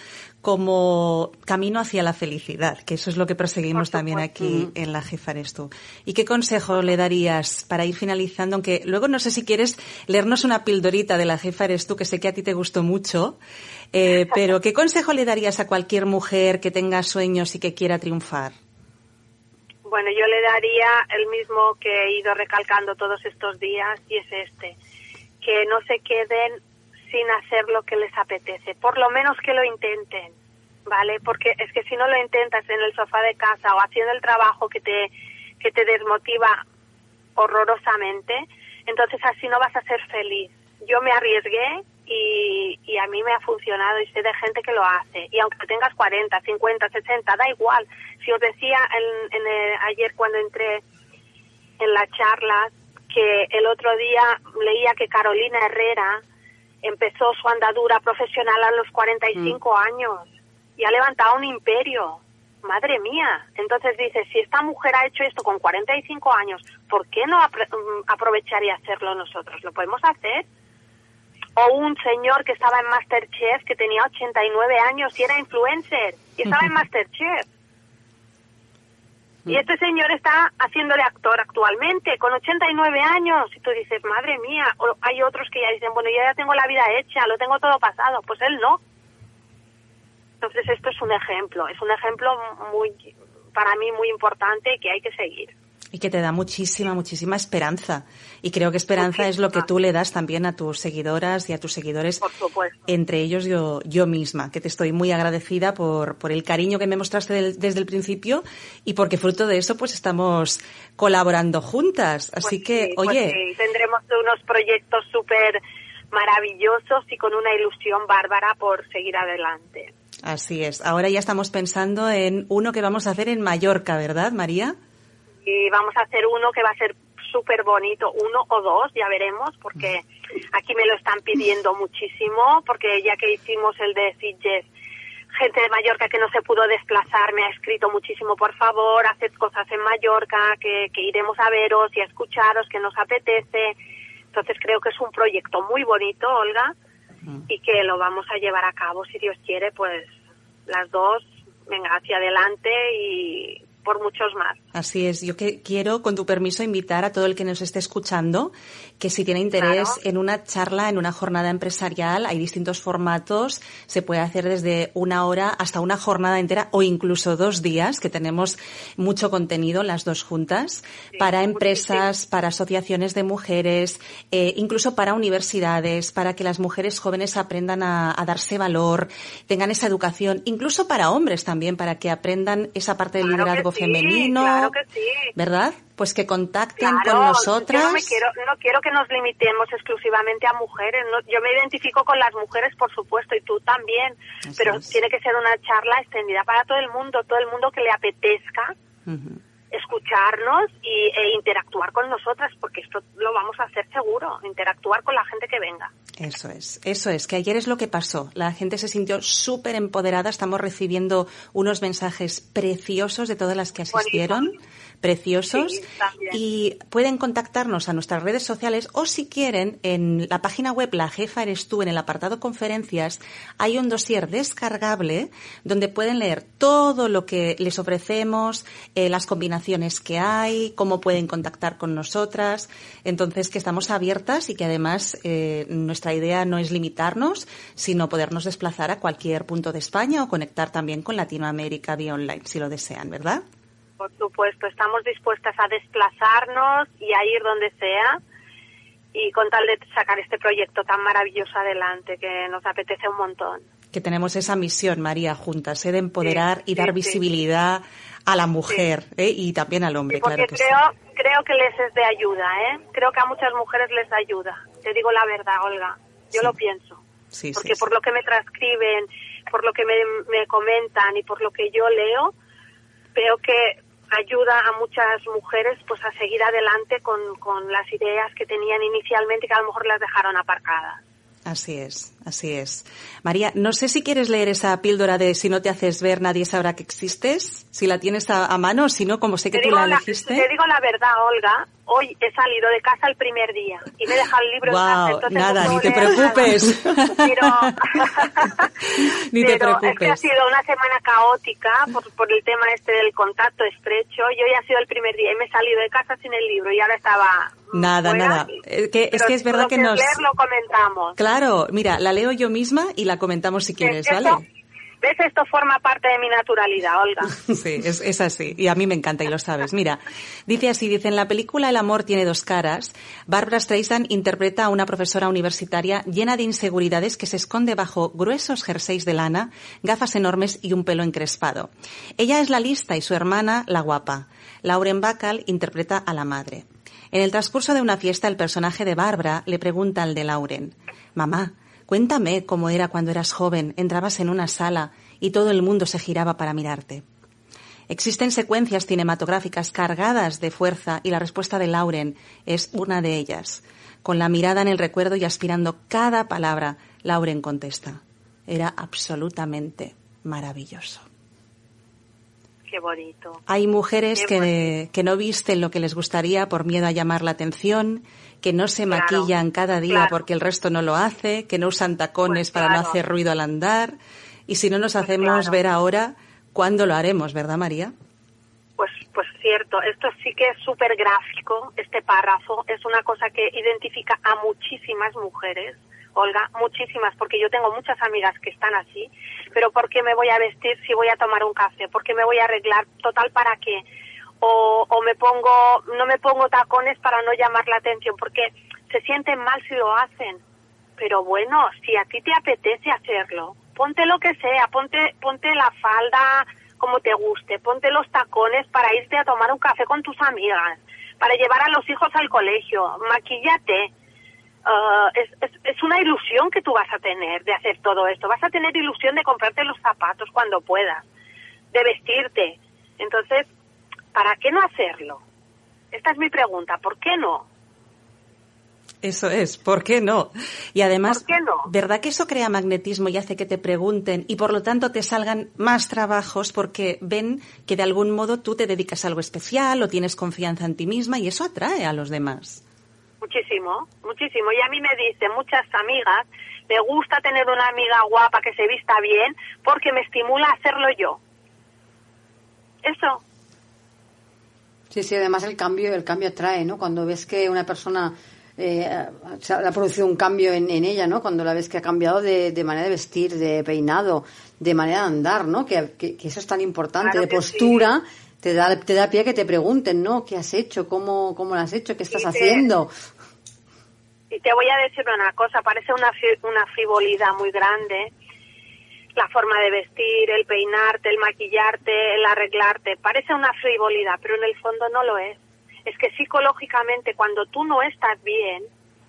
como camino hacia la felicidad, que eso es lo que proseguimos también aquí en la Jefa tú. ¿Y qué consejo le darías para ir finalizando? Aunque luego no sé si quieres leernos una pildorita de la Jefa eres tú, que sé que a ti te gustó mucho, eh, pero, ¿qué consejo le darías a cualquier mujer que tenga sueños y que quiera triunfar? Bueno, yo le daría el mismo que he ido recalcando todos estos días y es este, que no se queden sin hacer lo que les apetece, por lo menos que lo intenten, ¿vale? Porque es que si no lo intentas en el sofá de casa o haciendo el trabajo que te, que te desmotiva horrorosamente, entonces así no vas a ser feliz. Yo me arriesgué y, a mí me ha funcionado y sé de gente que lo hace. Y aunque tengas 40, 50, 60, da igual. Si os decía en, ayer cuando entré en la charla que el otro día leía que Carolina Herrera empezó su andadura profesional a los 45 mm. años y ha levantado un imperio. Madre mía. Entonces dice, si esta mujer ha hecho esto con 45 años, ¿por qué no mm, aprovechar y hacerlo nosotros? ¿Lo podemos hacer? O un señor que estaba en Masterchef que tenía 89 años y era influencer y estaba en Masterchef. Y este señor está haciéndole actor actualmente, con 89 años. Y tú dices, madre mía, o hay otros que ya dicen, bueno, yo ya tengo la vida hecha, lo tengo todo pasado. Pues él no. Entonces esto es un ejemplo, es un ejemplo muy, para mí muy importante que hay que seguir. Y que te da muchísima, muchísima esperanza. Y creo que esperanza es lo que tú le das también a tus seguidoras y a tus seguidores. Por supuesto. Entre ellos yo, yo misma, que te estoy muy agradecida por, por el cariño que me mostraste desde el principio y porque fruto de eso pues estamos colaborando juntas. Así Pues que, sí, pues oye, sí, tendremos unos proyectos súper maravillosos y con una ilusión bárbara por seguir adelante. así es. Ahora ya estamos pensando en uno que vamos a hacer en Mallorca, ¿verdad, María? Y vamos a hacer uno que va a ser súper bonito, uno o dos, ya veremos, porque aquí me lo están pidiendo muchísimo, porque ya que hicimos el de Sitges, gente de Mallorca que no se pudo desplazar me ha escrito muchísimo, por favor, haced cosas en Mallorca, que, que iremos a veros y a escucharos, que nos apetece. Entonces creo que es un proyecto muy bonito, Olga, y que lo vamos a llevar a cabo, si Dios quiere, pues las dos, venga, hacia adelante y por muchos más. Así es. Yo que quiero, con tu permiso, invitar a todo el que nos esté escuchando que si tiene interés Claro. en una charla, en una jornada empresarial, hay distintos formatos. Se puede hacer desde una hora hasta una jornada entera o incluso dos días, que tenemos mucho contenido las dos juntas, Sí, para empresas, para asociaciones de mujeres, eh, incluso para universidades, para que las mujeres jóvenes aprendan a, a darse valor, tengan esa educación, incluso para hombres también, para que aprendan esa parte del Claro liderazgo sí, femenino. claro que sí. ¿Verdad? Pues que contacten Claro, con nosotras. Yo no, me quiero, no quiero que nos limitemos exclusivamente a mujeres. no- yo me identifico con las mujeres, por supuesto, y tú también. Pero es. tiene que ser una charla extendida para todo el mundo, todo el mundo que le apetezca Ujú. Escucharnos y, e interactuar con nosotras, porque esto lo vamos a hacer seguro, interactuar con la gente que venga. Eso es, eso es, que ayer es lo que pasó. La gente se sintió súper empoderada, estamos recibiendo unos mensajes preciosos de todas las que asistieron, preciosos, Sí, y pueden contactarnos a nuestras redes sociales o si quieren, en la página web La Jefa Eres Tú, en el apartado conferencias, hay un dossier descargable donde pueden leer todo lo que les ofrecemos, eh, las combinaciones que hay, cómo pueden contactar con nosotras. Entonces, que estamos abiertas y que además eh, nuestra idea no es limitarnos, sino podernos desplazar a cualquier punto de España o conectar también con Latinoamérica vía online, si lo desean, ¿verdad? Por supuesto, estamos dispuestas a desplazarnos y a ir donde sea y con tal de sacar este proyecto tan maravilloso adelante que nos apetece un montón. Que tenemos esa misión, María, juntas, ¿eh? de empoderar Sí, y dar sí, sí. visibilidad a la mujer ¿eh? y también al hombre, porque claro que creo, creo que les es de ayuda, ¿eh? Creo que a muchas mujeres les ayuda. Te digo la verdad, Olga. Yo lo pienso. Porque por lo que me transcriben, por lo que me, me comentan y por lo que yo leo, veo que ayuda a muchas mujeres pues a seguir adelante con, con las ideas que tenían inicialmente que a lo mejor las dejaron aparcadas. Así es, así es. María, no sé si quieres leer esa píldora de si no te haces ver nadie sabrá que existes, si la tienes a, a mano, si no, como sé que Te tú la la, elegiste. te digo la verdad, Olga. Hoy he salido de casa el primer día y me he dejado el libro en casa. Wow, entonces nada, no ni te nada. preocupes. Pero, Ni te pero es que ha preocupes. sido una semana caótica por, por el tema este del contacto estrecho. Yo ya ha sido el primer día y me he salido de casa sin el libro y ahora estaba Nada, fuera. nada. Eh, que- es que es verdad que es nos- leer lo comentamos. Claro, mira, la leo yo misma y la comentamos si quieres, ¿vale? ¿Ves? Esto forma parte de mi naturalidad, Olga. Sí, es, es así. Y a mí me encanta y lo sabes. Mira, dice así, dice, en la película El amor tiene dos caras, Barbara Streisand interpreta a una profesora universitaria llena de inseguridades que se esconde bajo gruesos jerseys de lana, gafas enormes y un pelo encrespado. Ella es la lista y su hermana la guapa. Lauren Bacall interpreta a la madre. En el transcurso de una fiesta, el personaje de Barbara le pregunta al de Lauren, Mamá, cuéntame cómo era cuando eras joven, entrabas en una sala y todo el mundo se giraba para mirarte. Existen secuencias cinematográficas cargadas de fuerza y la respuesta de Lauren es una de ellas. Con la mirada en el recuerdo y aspirando cada palabra, Lauren contesta. Era absolutamente maravilloso. Qué bonito. Hay mujeres Qué que, que no visten lo que les gustaría por miedo a llamar la atención, que no se Claro, maquillan cada día claro. porque el resto no lo hace, que no usan tacones Pues para no hacer ruido al andar. Y si no nos hacemos claro. ver ahora, ¿cuándo lo haremos, verdad, María? Pues Pues cierto, esto sí que es súper gráfico, este párrafo, es una cosa que identifica a muchísimas mujeres, Olga, muchísimas, porque yo tengo muchas amigas que están así, pero ¿por qué me voy a vestir si voy a tomar un café? ¿Por qué me voy a arreglar? Total, ¿para qué? O, me pongo, no me pongo tacones para no llamar la atención, porque se sienten mal si lo hacen. Pero bueno, si a ti te apetece hacerlo, ponte lo que sea, ponte, ponte la falda como te guste, ponte los tacones para irte a tomar un café con tus amigas, para llevar a los hijos al colegio, maquillate. Uh, es, es, es, una ilusión que tú vas a tener de hacer todo esto. Vas a tener ilusión de comprarte los zapatos cuando puedas, de vestirte. Entonces, ¿para qué no hacerlo? Esta es mi pregunta. ¿Por qué no? Eso es, ¿por qué no? Y además, ¿verdad que eso crea magnetismo y hace que te pregunten y por lo tanto te salgan más trabajos porque ven que de algún modo tú te dedicas a algo especial o tienes confianza en ti misma y eso atrae a los demás? Muchísimo, muchísimo. Y a mí me dicen muchas amigas, me gusta tener una amiga guapa que se vista bien porque me estimula a hacerlo yo. Eso. Sí, sí, además el cambio, el cambio atrae, ¿no? Cuando ves que una persona eh, ha producido un cambio en, ella, ¿no? Cuando la ves que ha cambiado de, manera de vestir, de peinado, de manera de andar, ¿no? Que, eso es tan importante, de postura. Te da, te da pie a que te pregunten, ¿no? ¿Qué has hecho? ¿Cómo, cómo lo has hecho? ¿Qué estás haciendo? Y te voy a decir una cosa, parece una, una frivolidad muy grande la forma de vestir, el peinarte, el maquillarte, el arreglarte. Parece una frivolidad, pero en el fondo no lo es es que psicológicamente cuando tú no estás bien,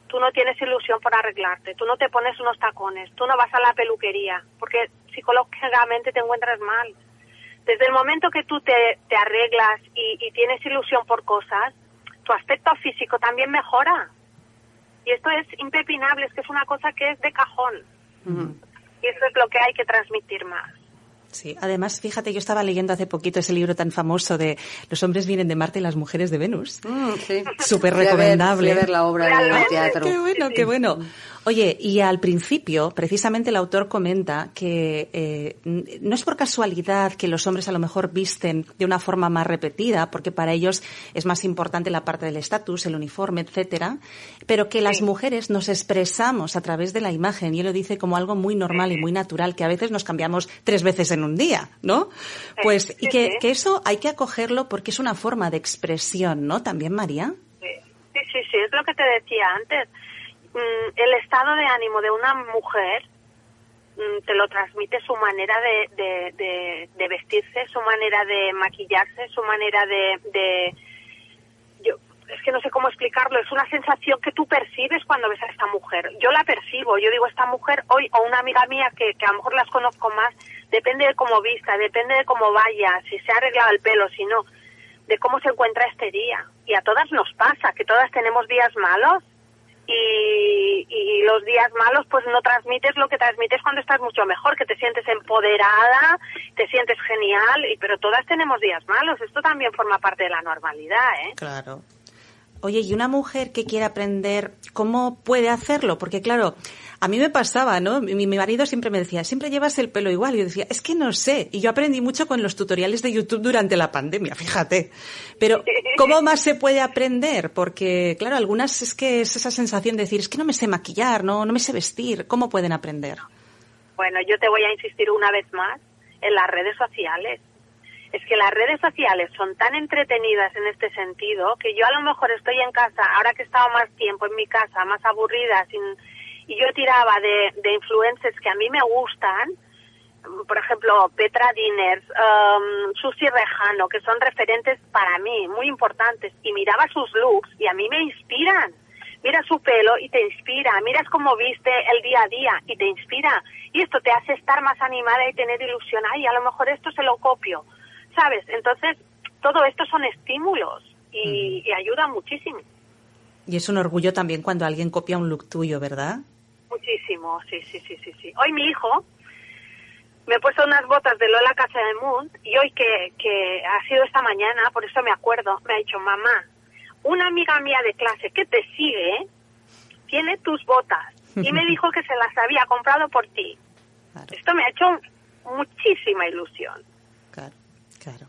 tú no tienes ilusión por arreglarte, tú no te pones unos tacones, tú no vas a la peluquería, porque psicológicamente te encuentras mal. Desde el momento que tú te, te arreglas y, y, tienes ilusión por cosas, tu aspecto físico también mejora. Y esto es impepinable, es que es una cosa que es de cajón. Y eso es lo que hay que transmitir más. Sí, además, fíjate, yo estaba leyendo hace poquito ese libro tan famoso de Los hombres vienen de Marte y las mujeres de Venus. Mm, sí. Súper recomendable. ver, la obra de teatro. Qué bueno, qué bueno. Oye, y al principio, precisamente el autor comenta que eh, no es por casualidad que los hombres a lo mejor visten de una forma más repetida, porque para ellos es más importante la parte del estatus, el uniforme, etcétera, pero que las mujeres nos expresamos a través de la imagen, y él lo dice como algo muy normal y muy natural, que a veces nos cambiamos tres veces en un día, ¿no? Pues, y que, que eso hay que acogerlo porque es una forma de expresión, ¿no? También, María. Sí, sí, sí, es lo que te decía antes el estado de ánimo de una mujer mm, te lo transmite su manera de, vestirse, su manera de maquillarse, su manera de, de, yo es que no sé cómo explicarlo, es una sensación que tú percibes cuando ves a esta mujer. Yo la percibo, yo digo, esta mujer hoy, o una amiga mía que, que a lo mejor las conozco más, depende de cómo vista, depende de cómo vaya, si se ha arreglado el pelo, si no, de cómo se encuentra este día. Y a todas nos pasa, que todas tenemos días malos y, y, los días malos pues no transmites lo que transmites cuando estás mucho mejor, que te sientes empoderada, te sientes genial, y, pero todas tenemos días malos, esto también forma parte de la normalidad, ¿eh? Claro. Oye, ¿y una mujer que quiere aprender, cómo puede hacerlo? Porque claro, a mí me pasaba, ¿no? Mi, marido siempre me decía, siempre llevas el pelo igual. Y yo decía, es que no sé. Y yo aprendí mucho con los tutoriales de YouTube durante la pandemia, fíjate. Pero, ¿cómo más se puede aprender? Porque, claro, algunas es que es esa sensación de decir, es que no me sé maquillar, no, no me sé vestir. ¿Cómo pueden aprender? Bueno, yo te voy a insistir una vez más en las redes sociales. Es que las redes sociales son tan entretenidas en este sentido que yo a lo mejor estoy en casa, ahora que he estado más tiempo en mi casa, más aburrida, sin y yo tiraba de, de influencers que a mí me gustan, por ejemplo, Petra Diners, um, Susi Rejano, que son referentes para mí, muy importantes, y miraba sus looks y a mí me inspiran. Mira su pelo y te inspira, miras cómo viste el día a día y te inspira. Y esto te hace estar más animada y tener ilusión. Ay, a lo mejor esto se lo copio. ¿Sabes? Entonces, todo esto son estímulos y, y ayuda muchísimo. Y es un orgullo también cuando alguien copia un look tuyo, ¿verdad? Muchísimo, sí, sí, sí, sí, sí. Hoy mi hijo me ha puesto unas botas de Lola Casa de Moon y hoy que, que ha sido esta mañana, por eso me acuerdo, me ha dicho, mamá, una amiga mía de clase que te sigue tiene tus botas y me dijo que se las había comprado por ti. Esto me ha hecho muchísima ilusión. Claro, claro.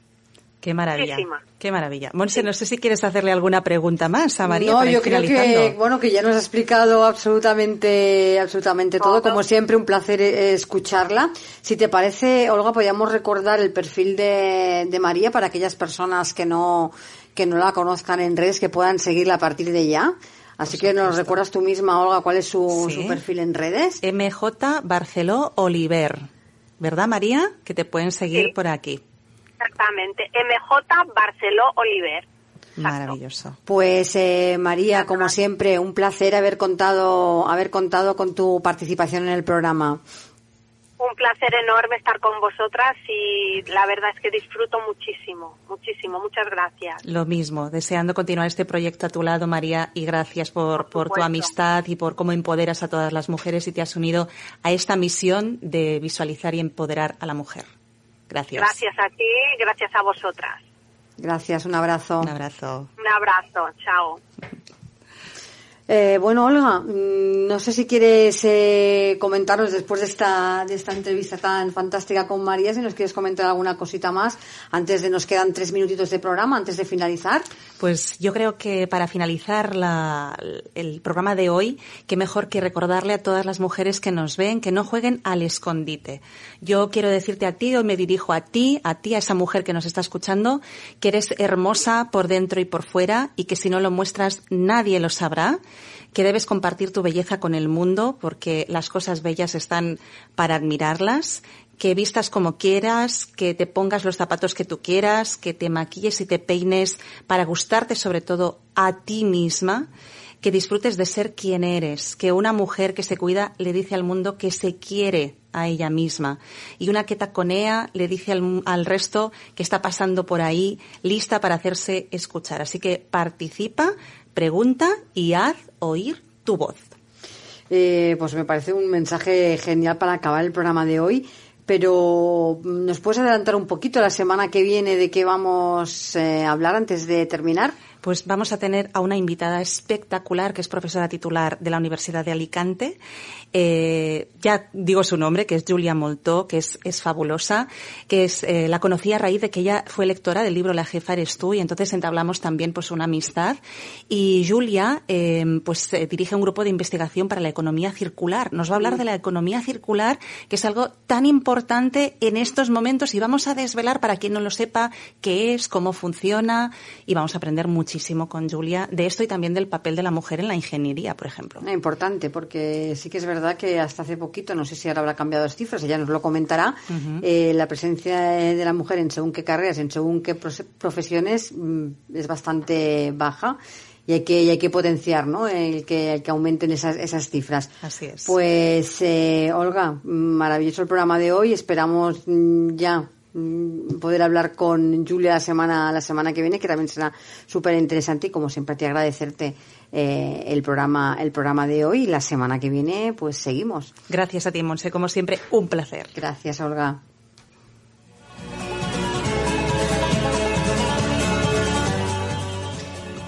Qué maravilla. Qué maravilla. Monse, no sé si quieres hacerle alguna pregunta más a María. No, yo creo que, bueno, que ya nos ha explicado absolutamente, absolutamente todo. Como siempre, un placer eh, escucharla. Si te parece, Olga, podríamos recordar el perfil de, de María para aquellas personas que no, que no la conozcan en redes, que puedan seguirla a partir de ya. Así que nos recuerdas tú misma, Olga, cuál es su, su perfil en redes. MJ Barceló Oliver. ¿Verdad, María? Que te pueden seguir por aquí. Exactamente, MJ Barceló Oliver. Maravilloso. Pues eh, María, como siempre, un placer haber contado, haber contado con tu participación en el programa un placer enorme estar con vosotras y la verdad es que disfruto muchísimo, muchísimo. Muchas gracias. Lo mismo, deseando continuar este proyecto a tu lado, María, y gracias por, por, tu amistad y por cómo empoderas a todas las mujeres y te has unido a esta misión de visualizar y empoderar a la mujer. Gracias. Gracias a ti, gracias a vosotras. Gracias, un abrazo. Un abrazo. Un abrazo, chao. Eh, bueno, Olga, mm, no sé si quieres eh, comentarnos después de esta, de esta entrevista tan fantástica con María, si nos quieres comentar alguna cosita más antes de nos quedan tres minutitos de programa, antes de finalizar. Pues yo creo que para finalizar la, el programa de hoy, qué mejor que recordarle a todas las mujeres que nos ven que no jueguen al escondite. Yo quiero decirte a ti, hoy me dirijo a ti, a ti, a esa mujer que nos está escuchando, que eres hermosa por dentro y por fuera y que si no lo muestras nadie lo sabrá que debes compartir tu belleza con el mundo porque las cosas bellas están para admirarlas, que vistas como quieras, que te pongas los zapatos que tú quieras, que te maquilles y te peines para gustarte sobre todo a ti misma, que disfrutes de ser quien eres, que una mujer que se cuida le dice al mundo que se quiere a ella misma y una que taconea le dice al, al resto que está pasando por ahí lista para hacerse escuchar. Así que participa, pregunta y haz oír tu voz. Eh, pues me parece un mensaje genial para acabar el programa de hoy. Pero ¿nos puedes adelantar un poquito la semana que viene de qué vamos eh, a hablar antes de terminar? Pues vamos a tener a una invitada espectacular que es profesora titular de la Universidad de Alicante. Eh, ya digo su nombre, que es Julia Moltó, que es, es fabulosa, que es, eh, la conocí a raíz de que ella fue lectora del libro La jefa eres tú y entonces entablamos también pues una amistad. Y Julia eh, pues dirige un grupo de investigación para la economía circular. Nos va a hablar de la economía circular, que es algo tan importante en estos momentos y vamos a desvelar para quien no lo sepa qué es, cómo funciona y vamos a aprender muchísimo muchísimo con Julia de esto y también del papel de la mujer en la ingeniería, por ejemplo. Importante, porque sí que es verdad que hasta hace poquito, no sé si ahora habrá cambiado las cifras, ella nos lo comentará, eh, la presencia de la mujer en según qué carreras, en según qué profesiones mm, es bastante baja y hay que, hay que potenciar, ¿no? El que, que aumenten esas, esas cifras. Así es. Pues, eh, Olga, maravilloso el programa de hoy. Esperamos mm, ya poder hablar con Julia la semana, la semana que viene, que también será súper interesante y como siempre te agradecerte eh, el programa, el programa de hoy y la semana que viene pues seguimos. Gracias a ti, Monse, como siempre, un placer. Gracias, Olga.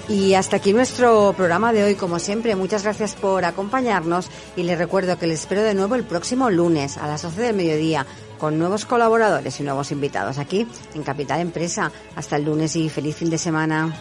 Y hasta aquí nuestro programa de hoy, como siempre. Muchas gracias por acompañarnos y les recuerdo que les espero de nuevo el próximo lunes a las 12 del mediodía con nuevos colaboradores y nuevos invitados aquí en Capital Empresa. Hasta el lunes y feliz fin de semana.